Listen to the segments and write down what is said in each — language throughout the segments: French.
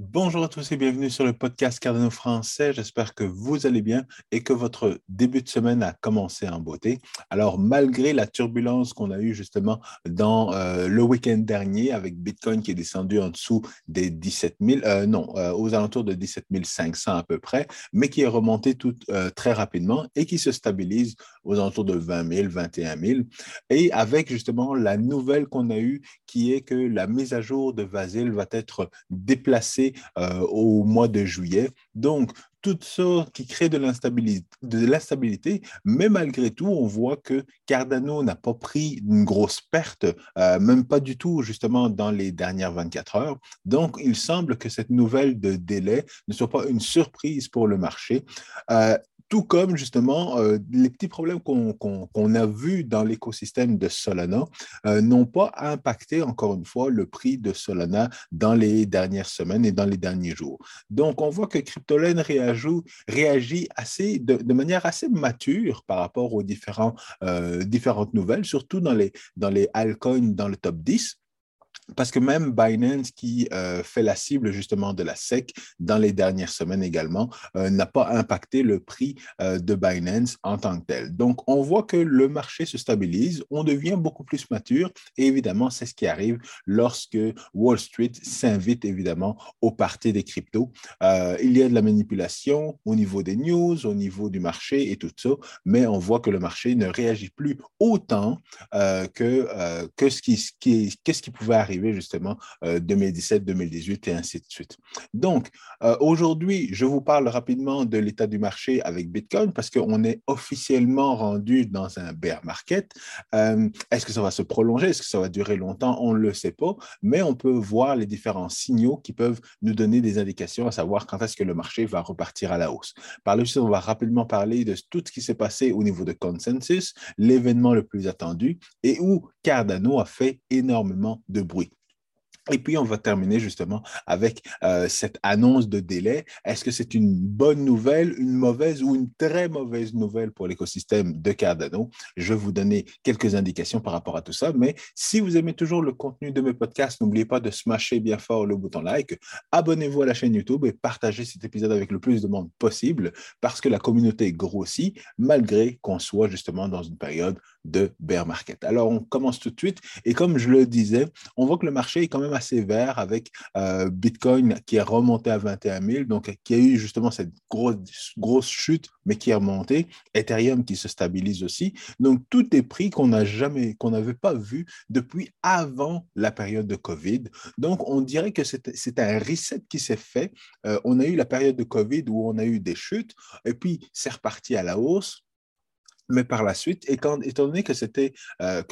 Bonjour à tous et bienvenue sur le podcast Cardano français. J'espère que vous allez bien et que votre début de semaine a commencé en beauté. Alors, malgré la turbulence qu'on a eue justement dans euh, le week-end dernier avec Bitcoin qui est descendu en dessous des 17 000, euh, non, euh, aux alentours de 17 500 à peu près, mais qui est remonté tout, très rapidement et qui se stabilise aux alentours de 20 000, 21 000. Et avec justement la nouvelle qu'on a eue qui est que la mise à jour de Vasil va être déplacée euh, au mois de juillet. Donc, tout ça qui crée de l'instabilité, mais malgré tout, on voit que Cardano n'a pas pris une grosse perte, euh, même pas du tout justement dans les dernières 24 heures. Donc, il semble que cette nouvelle de délai ne soit pas une surprise pour le marché. Euh, tout comme justement euh, les petits problèmes qu'on a vus dans l'écosystème de Solana euh, n'ont pas impacté encore une fois le prix de Solana dans les dernières semaines et dans les derniers jours. Donc on voit que Cryptolen réagit assez de, manière assez mature par rapport aux euh, différentes nouvelles, surtout dans les, dans les altcoins dans le top 10 parce que même Binance, qui euh, fait la cible justement de la SEC dans les dernières semaines également, euh, n'a pas impacté le prix euh, de Binance en tant que tel. Donc, on voit que le marché se stabilise, on devient beaucoup plus mature et évidemment, c'est ce qui arrive lorsque Wall Street s'invite évidemment au parti des cryptos. il y a de la manipulation au niveau des news, au niveau du marché et tout ça, mais on voit que le marché ne réagit plus autant que, que, ce qui, qui, que ce qui pouvait arriver justement 2017, euh, 2018 et ainsi de suite. Donc, euh, aujourd'hui, je vous parle rapidement de l'état du marché avec Bitcoin parce qu'on est officiellement rendu dans un bear market. Euh, est-ce que ça va se prolonger? Est-ce que ça va durer longtemps? On ne le sait pas, mais on peut voir les différents signaux qui peuvent nous donner des indications à savoir quand est-ce que le marché va repartir à la hausse. Par la suite, on va rapidement parler de tout ce qui s'est passé au niveau de consensus, l'événement le plus attendu et où Cardano a fait énormément de bruit. Et puis, on va terminer justement avec euh, cette annonce de délai. Est-ce que c'est une bonne nouvelle, une mauvaise ou une très mauvaise nouvelle pour l'écosystème de Cardano? Je vais vous donner quelques indications par rapport à tout ça. Mais si vous aimez toujours le contenu de mes podcasts, n'oubliez pas de smasher bien fort le bouton like, abonnez-vous à la chaîne YouTube et partagez cet épisode avec le plus de monde possible parce que la communauté grossit malgré qu'on soit justement dans une période de bear market. Alors, on commence tout de suite. Et comme je le disais, on voit que le marché est quand même assez vert avec euh, Bitcoin qui est remonté à 21 000, donc qui a eu justement cette grosse, chute, mais qui est remontée. Ethereum qui se stabilise aussi. Donc, tout est prix qu'on n'a jamais, qu'on n'avait pas vu depuis avant la période de COVID. Donc, on dirait que c'est un reset qui s'est fait. Euh, on a eu la période de COVID où on a eu des chutes, et puis c'est reparti à la hausse mais par la suite, étant, donné que c'était euh,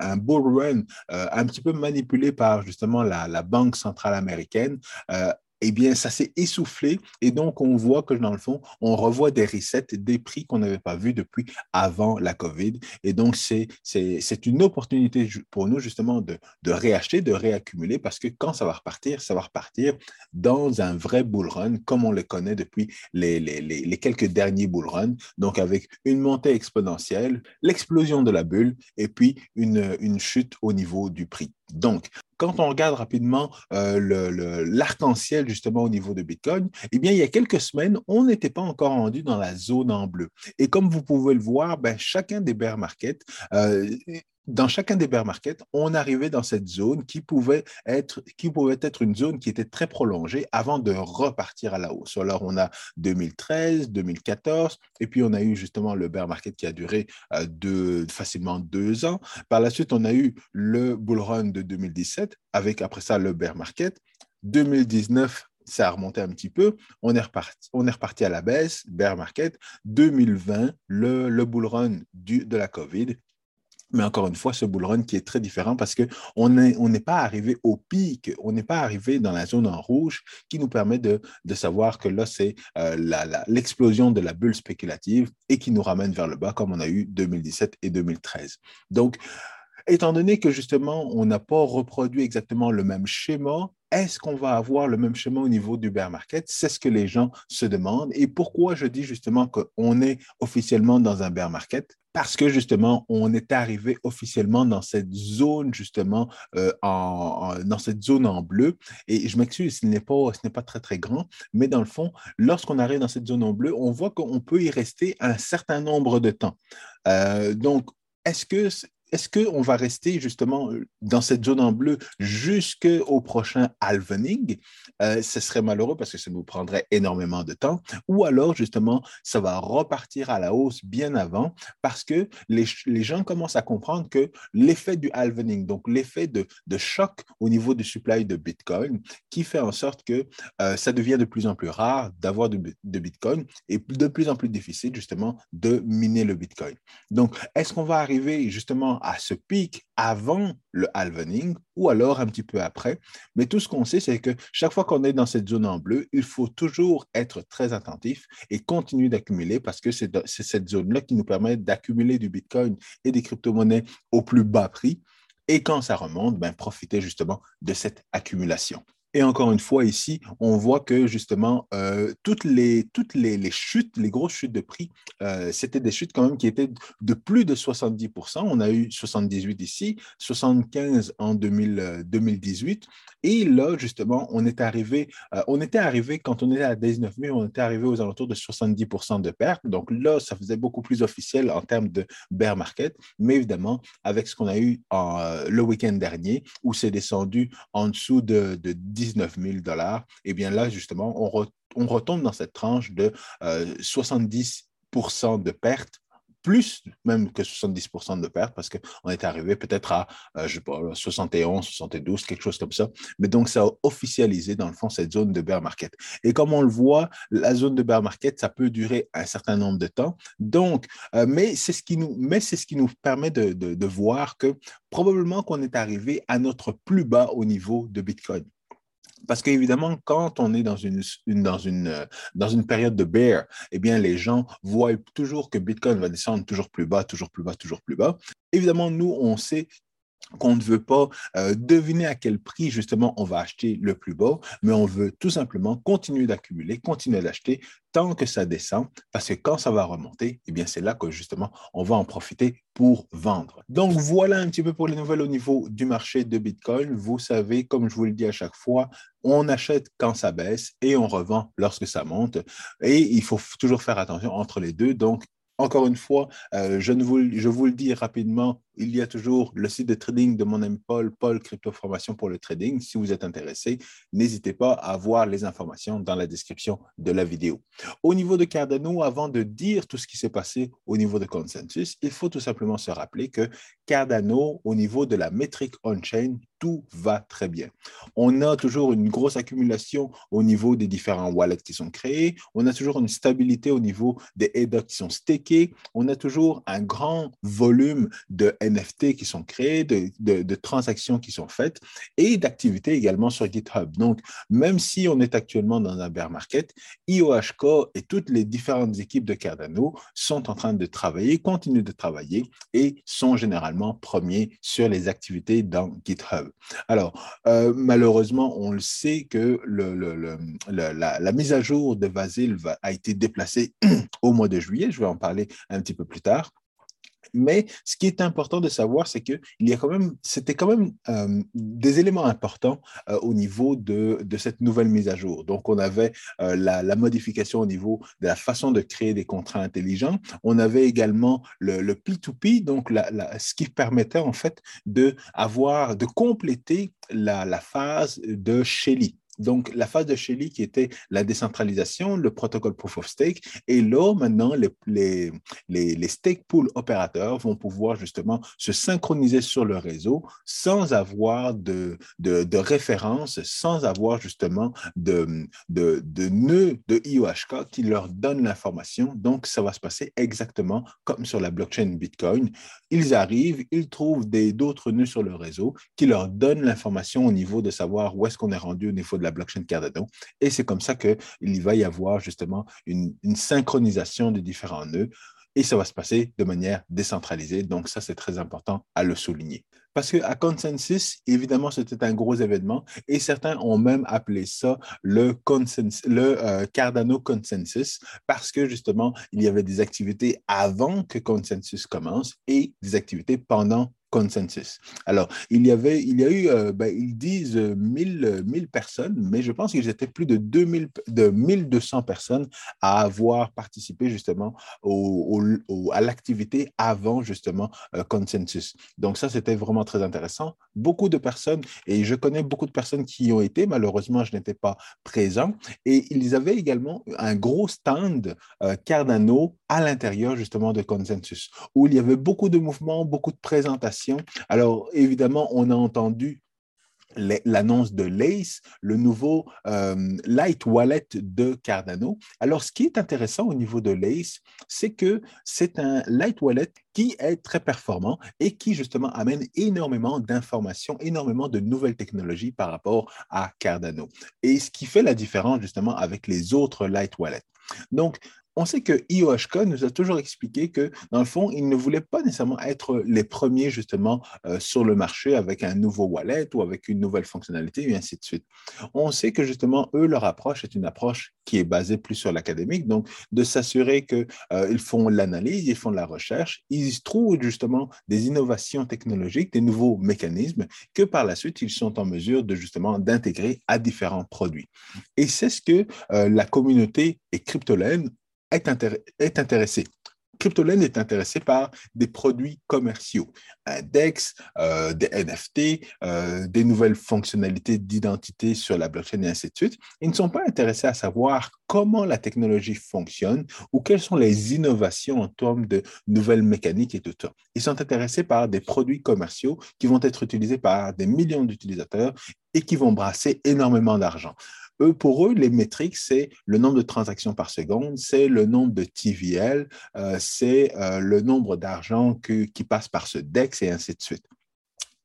un, bull run euh, un petit peu manipulé par justement la, la Banque centrale américaine, euh, eh bien, ça s'est essoufflé et donc on voit que dans le fond, on revoit des resets, des prix qu'on n'avait pas vus depuis avant la COVID. Et donc, c'est une opportunité pour nous justement de, réacheter, de réaccumuler parce que quand ça va repartir, ça va repartir dans un vrai bull run comme on le connaît depuis les, quelques derniers bull runs. Donc, avec une montée exponentielle, l'explosion de la bulle et puis une chute au niveau du prix. Donc, quand on regarde rapidement euh, l'arc-en-ciel justement au niveau de Bitcoin, eh bien, il y a quelques semaines, on n'était pas encore rendu dans la zone en bleu. Et comme vous pouvez le voir, ben, chacun des bear markets euh, dans chacun des bear markets, on arrivait dans cette zone qui pouvait être, qui pouvait être une zone qui était très prolongée avant de repartir à la hausse. Alors, on a 2013, 2014, et puis on a eu justement le bear market qui a duré euh, facilement deux ans. Par la suite, on a eu le bull run de 2017, avec après ça le bear market. 2019, ça a remonté un petit peu. On est reparti, on est reparti à la baisse, bear market. 2020, le, le bull run du, de la COVID. Mais encore une fois, ce bull run qui est très différent parce qu'on n'est on pas arrivé au pic, on n'est pas arrivé dans la zone en rouge qui nous permet de, savoir que là, c'est euh, l'explosion de la bulle spéculative et qui nous ramène vers le bas comme on a eu 2017 et 2013. Donc, étant donné que justement, on n'a pas reproduit exactement le même schéma, est-ce qu'on va avoir le même schéma au niveau du bear market? C'est ce que les gens se demandent. Et pourquoi je dis justement qu'on est officiellement dans un bear market? Parce que justement, on est arrivé officiellement dans cette zone, justement, euh, en, dans cette zone en bleu. Et je m'excuse, ce n'est pas, pas très, très grand, mais dans le fond, lorsqu'on arrive dans cette zone en bleu, on voit qu'on peut y rester un certain nombre de temps. Euh, donc, est-ce que est-ce qu'on va rester justement euh, dans cette zone en bleu jusqu'au prochain halvening? Euh, ce serait malheureux parce que ça nous prendrait énormément de temps. Ou alors, justement, ça va repartir à la hausse bien avant parce que les, gens commencent à comprendre que l'effet du halvening, donc l'effet de, choc au niveau du supply de Bitcoin, qui fait en sorte que euh, ça devient de plus en plus rare d'avoir de, de Bitcoin et de plus en plus difficile, justement, de miner le Bitcoin. Donc, est-ce qu'on va arriver justement à ce pic avant le halvening ou alors un petit peu après. Mais tout ce qu'on sait, c'est que chaque fois qu'on est dans cette zone en bleu, il faut toujours être très attentif et continuer d'accumuler parce que c'est cette zone-là qui nous permet d'accumuler du Bitcoin et des crypto-monnaies au plus bas prix. Et quand ça remonte, ben, profiter justement de cette accumulation. Et encore une fois, ici, on voit que justement, euh, toutes, les, toutes les, chutes, les grosses chutes de prix, euh, c'était des chutes quand même qui étaient de plus de 70% On a eu 78 ici, 75 en 2018. Et là, justement, on est arrivé, euh, on était arrivé, quand on était à 19 000, on était arrivé aux alentours de 70% de pertes. Donc là, ça faisait beaucoup plus officiel en termes de bear market. Mais évidemment, avec ce qu'on a eu le week-end dernier, où c'est descendu en dessous de, de 19 000 dollars, eh bien là, justement, on, retombe dans cette tranche de 70% euh, de pertes plus même que 70% de pertes parce qu'on est arrivé peut-être à, euh, je sais pas, 71, 72, quelque chose comme ça. Mais donc, ça a officialisé, dans le fond, cette zone de bear market. Et comme on le voit, la zone de bear market, ça peut durer un certain nombre de temps. Donc, euh, mais c'est ce qui nous, ce qui nous permet de voir que probablement qu'on est arrivé à notre plus bas au niveau de Bitcoin. Parce qu'évidemment, quand on est euh, dans une période de bear, eh bien, les gens voient toujours que Bitcoin va descendre toujours plus bas, toujours plus bas, toujours plus bas. Évidemment, nous, on sait qu'on ne veut pas euh, deviner à quel prix justement on va acheter le plus bas, mais on veut tout simplement continuer d'accumuler, continuer d'acheter tant que ça descend, parce que quand ça va remonter, eh bien c'est là que justement on va en profiter pour vendre. Donc voilà un petit peu pour les nouvelles au niveau du marché de Bitcoin. Vous savez, comme je vous le dis à chaque fois, on achète quand ça baisse et on revend lorsque ça monte. Et il faut toujours faire attention entre les deux. Donc encore une fois, euh, je, vous, je vous le dis rapidement, il y a toujours le site de trading de mon ami Paul, Paul Crypto Formation pour le trading. Si vous êtes intéressé, n'hésitez pas à voir les informations dans la description de la vidéo. Au niveau de Cardano, avant de dire tout ce qui s'est passé au niveau de consensus, il faut tout simplement se rappeler que Cardano, au niveau de la métrique on-chain, tout va très bien. On a toujours une grosse accumulation au niveau des différents wallets qui sont créés. On a toujours une stabilité au niveau des headers qui sont stakés. On a toujours un grand volume de NFT qui sont créés, de, transactions qui sont faites et d'activités également sur GitHub. Donc, même si on est actuellement dans un bear market, IOHK et toutes les différentes équipes de Cardano sont en train de travailler, continuent de travailler et sont généralement premiers sur les activités dans GitHub. Alors, euh, malheureusement, on le sait que la, mise à jour de Vasil a été déplacée au mois de juillet. Je vais en parler un petit peu plus tard. Mais ce qui est important de savoir, c'est que il y a quand même, c'était quand même euh, des éléments importants euh, au niveau de, cette nouvelle mise à jour. Donc, on avait euh, la, modification au niveau de la façon de créer des contrats intelligents. On avait également le, P2P, donc ce qui permettait en fait de avoir, de compléter la, la phase de Shelly. Donc, la phase de Shelly qui était la décentralisation, le protocole Proof of Stake, et là, maintenant, les, stake pool opérateurs vont pouvoir justement se synchroniser sur le réseau sans avoir de, de, référence, sans avoir justement de, de, de IOHK qui leur donne l'information. Donc, ça va se passer exactement comme sur la blockchain Bitcoin. Ils arrivent, ils trouvent d'autres nœuds sur le réseau qui leur donnent l'information au niveau de savoir où est-ce qu'on est rendu au niveau de la blockchain Cardano. Et c'est comme ça qu'il va y avoir justement une, synchronisation de différents nœuds et ça va se passer de manière décentralisée. Donc, ça, c'est très important à le souligner. Parce qu'à Consensus, évidemment, c'était un gros événement et certains ont même appelé ça le, le euh, Cardano Consensus parce que justement, il y avait des activités avant que Consensus commence et des activités pendant consensus. Alors, il y avait, il y a eu, euh, ben, ils disent 1000, 1000 personnes, mais je pense qu'ils étaient plus de 2000, de 1200 personnes à avoir participé justement au, à l'activité avant justement euh, consensus. Donc ça, c'était vraiment très intéressant. Beaucoup de personnes, et je connais beaucoup de personnes qui y ont été, malheureusement, je n'étais pas présent, et ils avaient également un gros stand euh, Cardano à l'intérieur justement de consensus, où il y avait beaucoup de mouvements, beaucoup de présentations alors, évidemment, on a entendu l'annonce de Lace, le nouveau euh, Light Wallet de Cardano. Alors, ce qui est intéressant au niveau de Lace, c'est que c'est un Light Wallet qui est très performant et qui justement amène énormément d'informations, énormément de nouvelles technologies par rapport à Cardano. Et ce qui fait la différence justement avec les autres Light Wallets. Donc, on sait que IOHK nous a toujours expliqué que, dans le fond, ils ne voulaient pas nécessairement être les premiers, justement, euh, sur le marché avec un nouveau wallet ou avec une nouvelle fonctionnalité, et ainsi de suite. On sait que, justement, eux, leur approche est une approche qui est basée plus sur l'académique, donc de s'assurer qu'ils euh, font l'analyse, ils font la recherche, ils trouvent, justement, des innovations technologiques, des nouveaux mécanismes que, par la suite, ils sont en mesure de, justement, d'intégrer à différents produits. Et c'est ce que euh, la communauté et Cryptolène est, est intéressé. CryptoLand est intéressé par des produits commerciaux, un DEX, euh, des NFT, euh, des nouvelles fonctionnalités d'identité sur la blockchain et ainsi de suite. Ils ne sont pas intéressés à savoir comment la technologie fonctionne ou quelles sont les innovations en termes de nouvelles mécaniques et tout ça. Ils sont intéressés par des produits commerciaux qui vont être utilisés par des millions d'utilisateurs et qui vont brasser énormément d'argent pour eux, les métriques, c'est le nombre de transactions par seconde, c'est le nombre de TVL, euh, c'est euh, le nombre d'argent qui passe par ce DEX et ainsi de suite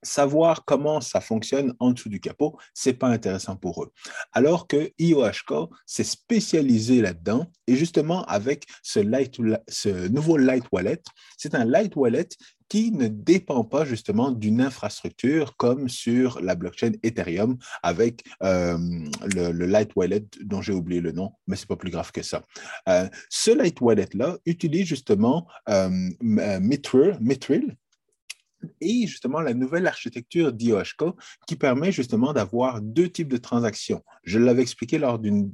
savoir comment ça fonctionne en dessous du capot, c'est pas intéressant pour eux. Alors que IOHK s'est spécialisé là-dedans et justement avec ce, light, ce nouveau Light Wallet, c'est un Light Wallet qui ne dépend pas justement d'une infrastructure comme sur la blockchain Ethereum avec euh, le, Light Wallet dont j'ai oublié le nom, mais c'est pas plus grave que ça. Euh, ce Light Wallet-là utilise justement euh, Mithril, et justement la nouvelle architecture d'IOHK qui permet justement d'avoir deux types de transactions. Je l'avais expliqué lors d'une,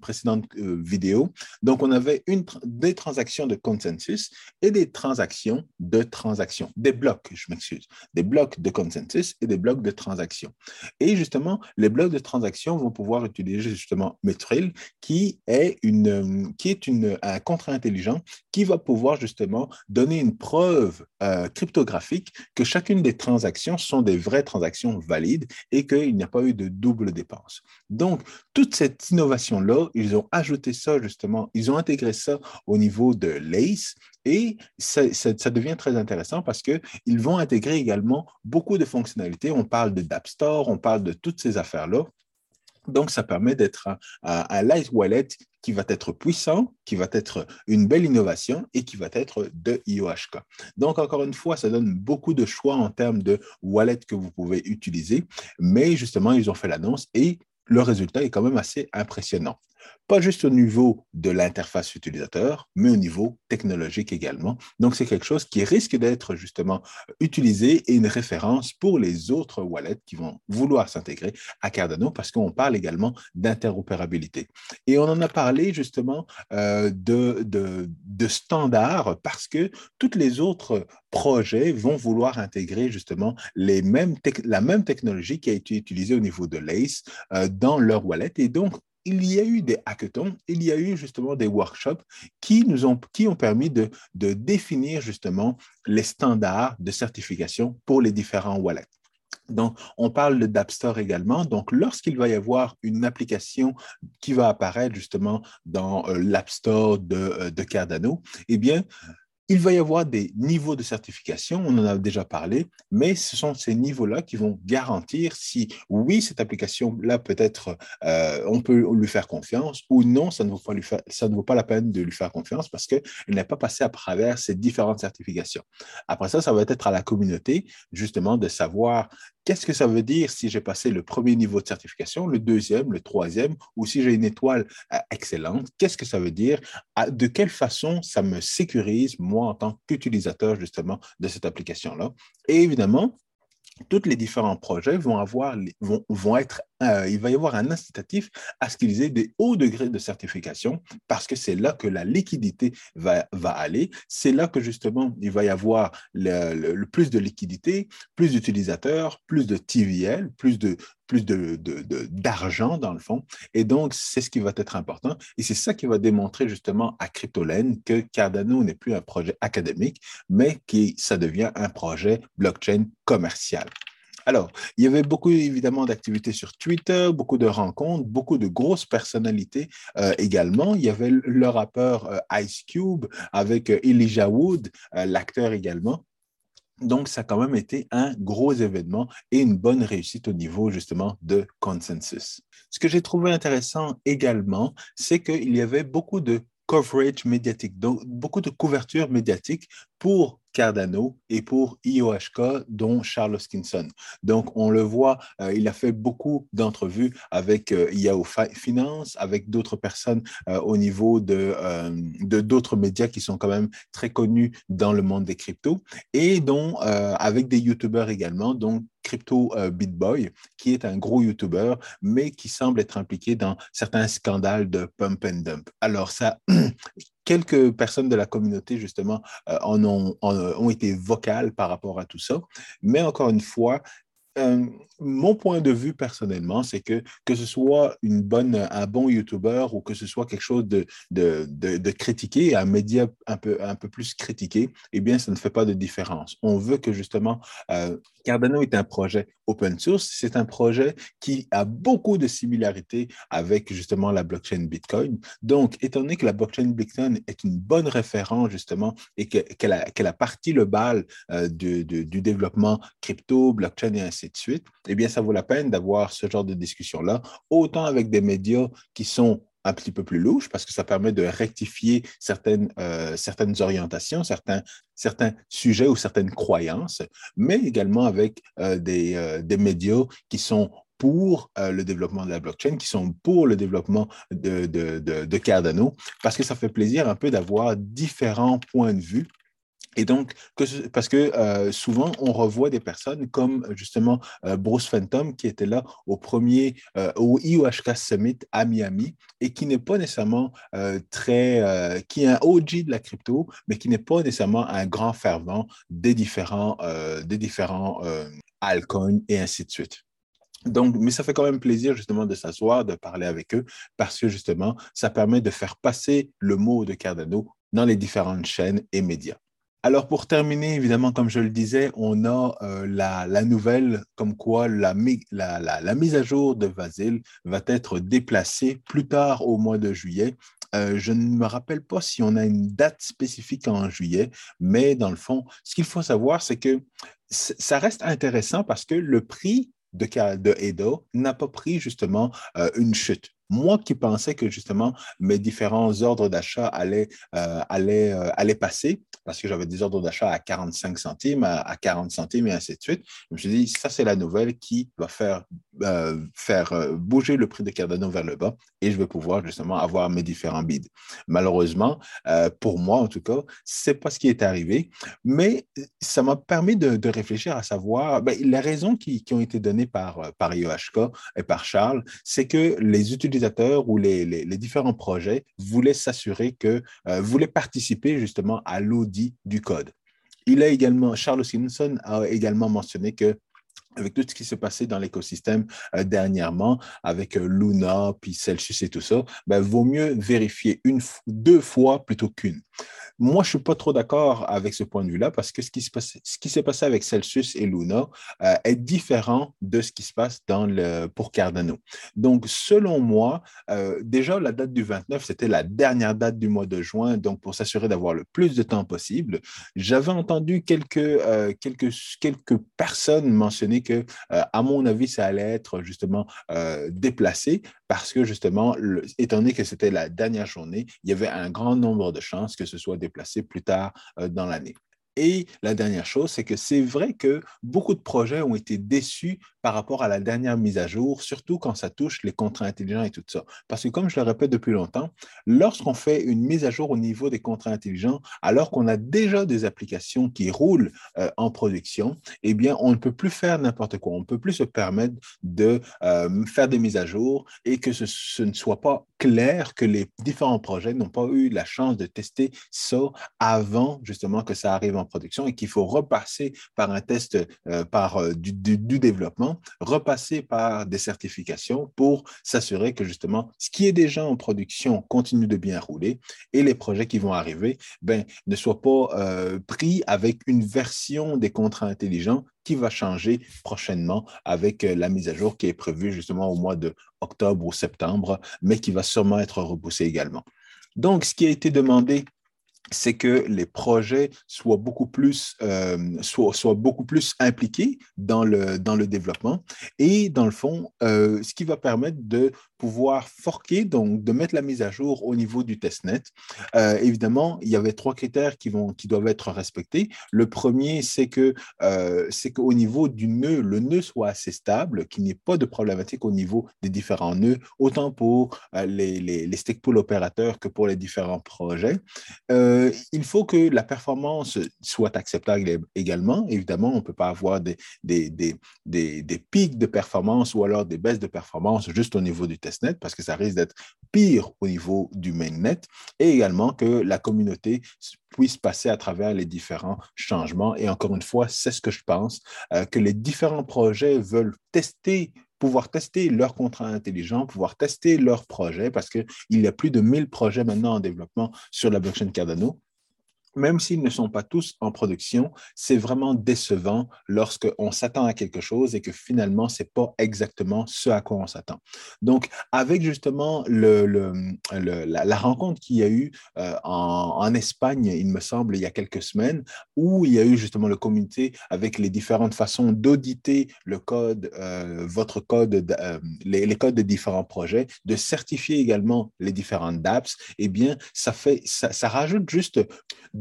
précédente euh, vidéo. Donc, on avait une, des transactions de consensus et des transactions de transactions, des blocs, je m'excuse, des blocs de consensus et des blocs de transactions. Et justement, les blocs de transactions vont pouvoir utiliser justement Metril qui est, une, qui est une, un contre-intelligent qui va pouvoir justement donner une preuve euh, cryptographique que chacune des transactions sont des vraies transactions valides et qu'il n'y a pas eu de double dépense. Donc, toute cette innovation-là, ils ont ajouté ça justement, ils ont intégré ça au niveau de l'ACE et ça, devient très intéressant parce qu'ils vont intégrer également beaucoup de fonctionnalités. On parle de d'App Store, on parle de toutes ces affaires-là. Donc, ça permet d'être un, light wallet qui va être puissant, qui va être une belle innovation et qui va être de IOHK. Donc, encore une fois, ça donne beaucoup de choix en termes de wallet que vous pouvez utiliser, mais justement, ils ont fait l'annonce et le résultat est quand même assez impressionnant pas juste au niveau de l'interface utilisateur, mais au niveau technologique également. Donc, c'est quelque chose qui risque d'être justement utilisé et une référence pour les autres wallets qui vont vouloir s'intégrer à Cardano parce qu'on parle également d'interopérabilité. Et on en a parlé justement euh, de, de, standards parce que tous les autres projets vont vouloir intégrer justement les mêmes la même technologie qui a été utilisée au niveau de l'ACE euh, dans leur wallet. Et donc, il y a eu des hackathons, il y a eu justement des workshops qui nous ont, permis de, définir justement les standards de certification pour les différents wallets. Donc, on parle de d'App Store également. Donc, lorsqu'il va y avoir une application qui va apparaître justement dans euh, l'App Store euh, de Cardano, eh bien, il va y avoir des niveaux de certification, on en a déjà parlé, mais ce sont ces niveaux-là qui vont garantir si oui, cette application-là peut-être euh, on peut lui faire confiance ou non, ça ne, vaut pas lui faire, ça ne vaut pas la peine de lui faire confiance parce qu'il n'est pas passé à travers ces différentes certifications. Après ça, ça va être à la communauté justement de savoir Qu'est-ce que ça veut dire si j'ai passé le premier niveau de certification, le deuxième, le troisième, ou si j'ai une étoile euh, excellente? Qu'est-ce que ça veut dire? De quelle façon ça me sécurise, en tant qu'utilisateur, justement, de cette application-là? Et évidemment, tous les différents projets vont avoir, vont, vont être, euh, il va y avoir un incitatif à ce qu'ils aient des hauts degrés de certification parce que c'est là que la liquidité va, aller. C'est là que justement, il va y avoir le, plus de liquidité, plus d'utilisateurs, plus de TVL, plus de plus de, d'argent dans le fond. Et donc, c'est ce qui va être important. Et c'est ça qui va démontrer justement à Cryptolene que Cardano n'est plus un projet académique, mais que ça devient un projet blockchain commercial. Alors, il y avait beaucoup évidemment d'activités sur Twitter, beaucoup de rencontres, beaucoup de grosses personnalités euh, également. Il y avait le rappeur euh, Ice Cube avec euh, Elijah Wood, l'acteur également. Donc, ça a quand même été un gros événement et une bonne réussite au niveau justement de consensus. Ce que j'ai trouvé intéressant également, c'est qu'il y avait beaucoup de coverage médiatique, donc beaucoup de couverture médiatique pour Cardano et pour IOHK, dont Charles Hoskinson. Donc, on le voit, euh, il a fait beaucoup d'entrevues avec euh, Yahoo Finance, avec d'autres personnes euh, au niveau de d'autres médias qui sont quand même très connus dans le monde des cryptos, et dont avec des YouTubers également, dont Crypto BitBoy, qui est un gros YouTuber, mais qui semble être impliqué dans certains scandales de pump and dump. Alors, ça, quelques personnes de la communauté, justement, euh, en ont, ont, été vocales par rapport à tout ça. Mais encore une fois, euh, mon point de vue personnellement, c'est que que ce soit bonne, un bon YouTuber ou que ce soit quelque chose de, de, de, critiqué, un média un peu, un peu plus critiqué, eh bien, ça ne fait pas de différence. On veut que justement, euh, Cardano est un projet open source, c'est un projet qui a beaucoup de similarités avec justement la blockchain Bitcoin. Donc, étant donné que la blockchain Bitcoin est une bonne référence justement et qu'elle a, a, parti le bal euh, du, du développement crypto, blockchain et ainsi de suite, eh bien, ça vaut la peine d'avoir ce genre de discussion-là, autant avec des médias qui sont un petit peu plus louches parce que ça permet de rectifier certaines, euh, certaines orientations, certains, certains sujets ou certaines croyances, mais également avec euh, des, euh, des, médias qui sont pour le développement de la blockchain, qui sont pour le développement de, de, de Cardano, parce que ça fait plaisir un peu d'avoir différents points de vue et donc, parce que euh, souvent, on revoit des personnes comme justement euh, Bruce Phantom qui était là au premier, euh, au IOHK Summit à Miami et qui n'est pas nécessairement très, qui est un OG de la crypto, mais qui n'est pas nécessairement un grand fervent des différents, des différents altcoins et ainsi de suite. Donc, mais ça fait quand même plaisir justement de s'asseoir, de parler avec eux, parce que justement, ça permet de faire passer le mot de Cardano dans les différentes chaînes et médias. Alors pour terminer, évidemment, comme je le disais, on a euh, la, nouvelle comme quoi la, mise à jour de Vasil va être déplacée plus tard au mois de juillet. Euh, je ne me rappelle pas si on a une date spécifique en juillet, mais dans le fond, ce qu'il faut savoir, c'est que ça reste intéressant parce que le prix de, de Edo n'a pas pris justement euh, une chute. Moi qui pensais que justement mes différents ordres d'achat allaient, euh, allaient, euh, allaient, passer, parce que j'avais des ordres d'achat à 45 centimes, à, 40 centimes et ainsi de suite, je me suis dit, ça c'est la nouvelle qui va faire, euh, faire bouger le prix de Cardano vers le bas et je vais pouvoir justement avoir mes différents bids. Malheureusement, pour moi en tout cas, c'est pas ce qui est arrivé, mais ça m'a permis de, de, réfléchir à savoir ben, les raisons qui, qui, ont été données par, par IOHK et par Charles, c'est que les utilisateurs ou les, différents projets voulaient s'assurer que, euh, voulaient participer justement à l'audit du code. Il a également, Charles Simpson a également mentionné que avec tout ce qui s'est passé dans l'écosystème euh, dernièrement, avec euh, Luna, puis Celsius et tout ça, ben, vaut mieux vérifier une, deux fois plutôt qu'une. Moi, je ne suis pas trop d'accord avec ce point de vue-là parce que ce qui, s'est passé avec Celsius et Luna euh, est différent de ce qui se passe dans le, pour Cardano. Donc, selon moi, déjà, la date du 29, c'était la dernière date du mois de juin, donc pour s'assurer d'avoir le plus de temps possible. J'avais entendu quelques, quelques, quelques personnes mentionner que, euh, à mon avis, ça allait être justement euh, déplacé parce que justement, étant donné que c'était la dernière journée, il y avait un grand nombre de chances que ce soit déplacé plus tard euh, dans l'année. Et la dernière chose, c'est que c'est vrai que beaucoup de projets ont été déçus par rapport à la dernière mise à jour, surtout quand ça touche les contrats intelligents et tout ça. Parce que comme je le répète depuis longtemps, lorsqu'on fait une mise à jour au niveau des contrats intelligents, alors qu'on a déjà des applications qui roulent euh, en production, eh bien, on ne peut plus faire n'importe quoi. On ne peut plus se permettre de euh, faire des mises à jour et que ce, ce ne soit pas clair que les différents projets n'ont pas eu la chance de tester ça avant justement que ça arrive en production et qu'il faut repasser par un test euh, par, euh, du, développement, repasser par des certifications pour s'assurer que justement ce qui est déjà en production continue de bien rouler et les projets qui vont arriver ben, ne soient pas euh, pris avec une version des contrats intelligents qui va changer prochainement avec la mise à jour qui est prévue justement au mois de octobre ou septembre, mais qui va sûrement être repoussée également. Donc, ce qui a été demandé c'est que les projets soient beaucoup plus, euh, soient, beaucoup plus impliqués dans le, dans le développement et dans le fond, euh, ce qui va permettre de pouvoir forquer, donc de mettre la mise à jour au niveau du testnet. Euh, évidemment, il y avait trois critères qui, vont, qui doivent être respectés. Le premier, c'est que c'est qu'au niveau du nœud, le nœud soit assez stable, qu'il n'y ait pas de problématique au niveau des différents nœuds, autant pour les, les, les pool opérateurs que pour les différents projets. Il faut que la performance soit acceptable également. Évidemment, on ne peut pas avoir des, pics de performance ou alors des baisses de performance juste au niveau du testnet parce que ça risque d'être pire au niveau du mainnet. Et également que la communauté puisse passer à travers les différents changements. Et encore une fois, c'est ce que je pense, euh, que les différents projets veulent tester pouvoir tester leurs contrats intelligents, pouvoir tester leurs projets, parce qu'il y a plus de 1000 projets maintenant en développement sur la blockchain Cardano même s'ils ne sont pas tous en production, c'est vraiment décevant lorsqu'on s'attend à quelque chose et que finalement, ce n'est pas exactement ce à quoi on s'attend. Donc, avec justement la, rencontre qu'il y a eu euh, en, Espagne, il me semble, il y a quelques semaines, où il y a eu justement le comité avec les différentes façons d'auditer le code, euh, votre code, euh, les, codes de différents projets, de certifier également les différentes dApps, eh bien, ça, fait, ça rajoute juste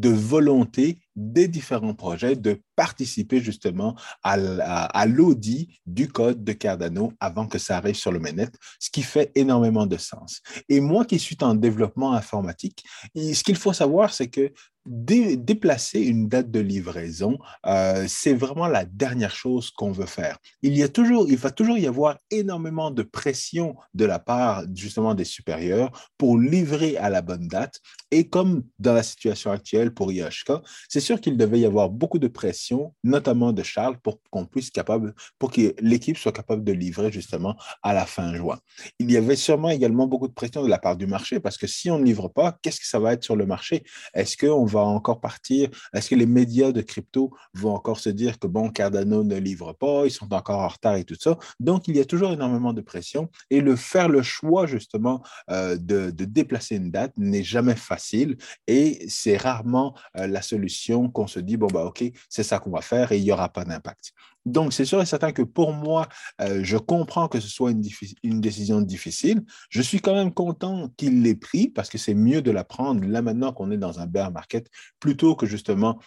de volonté des différents projets de participer justement à, l'audit du code de Cardano avant que ça arrive sur le mainnet, ce qui fait énormément de sens. Et moi qui suis en développement informatique, ce qu'il faut savoir, c'est que déplacer une date de livraison, euh, c'est vraiment la dernière chose qu'on veut faire. Il y a toujours, il va toujours y avoir énormément de pression de la part justement des supérieurs pour livrer à la bonne date. Et comme dans la situation actuelle pour IHK, c'est sûr qu'il devait y avoir beaucoup de pression, notamment de Charles, pour qu'on puisse capable, pour que l'équipe soit capable de livrer justement à la fin juin. Il y avait sûrement également beaucoup de pression de la part du marché parce que si on ne livre pas, qu'est-ce que ça va être sur le marché? Est-ce qu'on va encore partir? Est-ce que les médias de crypto vont encore se dire que bon, Cardano ne livre pas, ils sont encore en retard et tout ça? Donc, il y a toujours énormément de pression et le faire le choix justement euh, de, déplacer une date n'est jamais facile et c'est rarement euh, la solution qu'on se dit bon, bah, OK, c'est ça qu'on va faire et il n'y aura pas d'impact. Donc, c'est sûr et certain que pour moi, euh, je comprends que ce soit une, décision difficile. Je suis quand même content qu'il l'ait pris parce que c'est mieux de la prendre là maintenant qu'on est dans un bear market plutôt que justement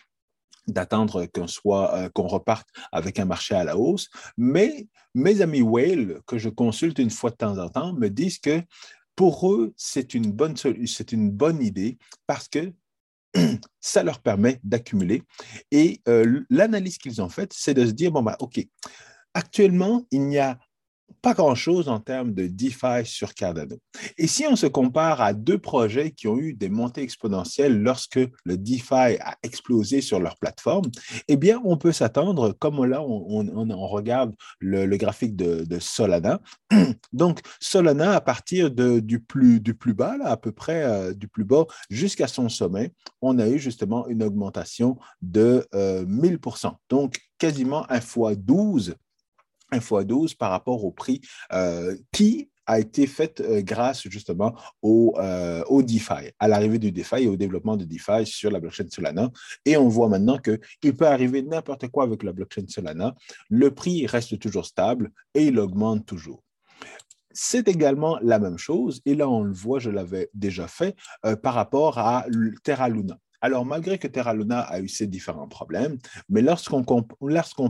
d'attendre qu'on soit euh, qu'on reparte avec un marché à la hausse. Mais mes amis whale que je consulte une fois de temps en temps me disent que pour eux, c'est une c'est une bonne idée parce que ça leur permet d'accumuler. Et euh, l'analyse qu'ils ont faite, c'est de se dire, bon, bah, OK, actuellement, il n'y a pas grand-chose en termes de DeFi sur Cardano. Et si on se compare à deux projets qui ont eu des montées exponentielles lorsque le DeFi a explosé sur leur plateforme, eh bien, on peut s'attendre, comme là, on, regarde le, graphique de, Solana. Donc, Solana, à partir du, plus, du plus bas, à peu près euh, du plus bas jusqu'à son sommet, on a eu justement une augmentation de 1000%. Euh, Donc, quasiment un fois 12 1 fois 12 par rapport au prix euh, qui a été fait euh, grâce justement au, euh, au DeFi, à l'arrivée du DeFi et au développement de DeFi sur la blockchain Solana. Et on voit maintenant qu'il peut arriver n'importe quoi avec la blockchain Solana. Le prix reste toujours stable et il augmente toujours. C'est également la même chose, et là on le voit, je l'avais déjà fait, par rapport à Terra Luna. Alors, malgré que Terra Luna a eu ses différents problèmes, mais lorsqu'on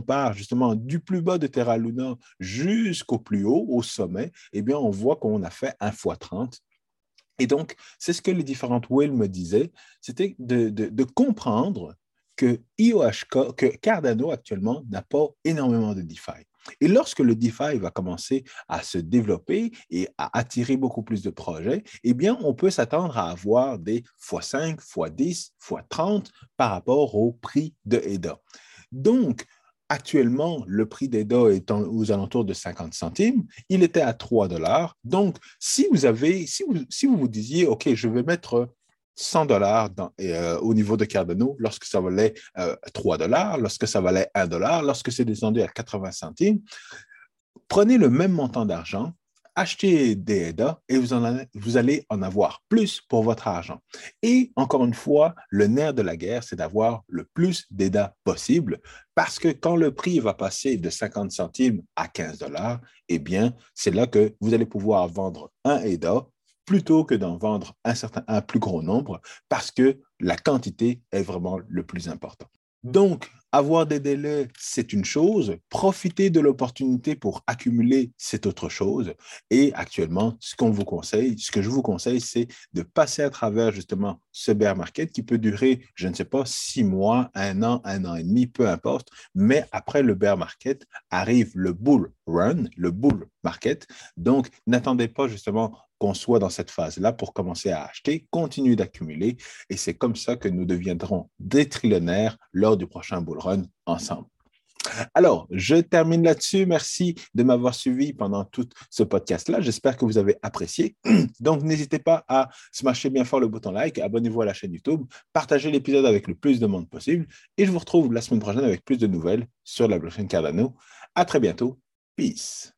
part justement du plus bas de Terra Luna jusqu'au plus haut, au sommet, eh bien, on voit qu'on a fait 1 fois 30. Et donc, c'est ce que les différentes whales me disaient, c'était de, comprendre que, que Cardano actuellement n'a pas énormément de DeFi. Et lorsque le DeFi va commencer à se développer et à attirer beaucoup plus de projets, eh bien, on peut s'attendre à avoir des x5, x10, x30 par rapport au prix de EDA. Donc, Actuellement, le prix d'EDA est aux alentours de 50 centimes. Il était à 3 dollars. Donc, si vous avez, si vous, si vous vous disiez, OK, je vais mettre 100 dollars euh, au niveau de Cardano lorsque ça valait 3 euh, dollars, lorsque ça valait 1 dollar, lorsque c'est descendu à 80 centimes. Prenez le même montant d'argent, achetez des EDA et vous, vous, allez en avoir plus pour votre argent. Et encore une fois, le nerf de la guerre, c'est d'avoir le plus d'EDA possible parce que quand le prix va passer de 50 centimes à 15 dollars, eh bien, c'est là que vous allez pouvoir vendre un EDA plutôt que d'en vendre un, plus gros nombre parce que la quantité est vraiment le plus important. Donc, avoir des délais, c'est une chose. Profiter de l'opportunité pour accumuler, c'est autre chose. Et actuellement, ce qu'on vous conseille, ce que je vous conseille, c'est de passer à travers justement ce bear market qui peut durer, je ne sais pas, six mois, un an, un an et demi, peu importe. Mais après le bear market arrive le bull run, le bull market. Donc, n'attendez pas justement qu'on soit dans cette phase-là pour commencer à acheter, continuer d'accumuler. Et c'est comme ça que nous deviendrons des trillionnaires lors du prochain bull run ensemble. Alors, je termine là-dessus. Merci de m'avoir suivi pendant tout ce podcast-là. J'espère que vous avez apprécié. Donc, n'hésitez pas à smasher bien fort le bouton like, abonnez-vous à la chaîne YouTube, partagez l'épisode avec le plus de monde possible et je vous retrouve la semaine prochaine avec plus de nouvelles sur la blockchain Cardano. À très bientôt. Peace.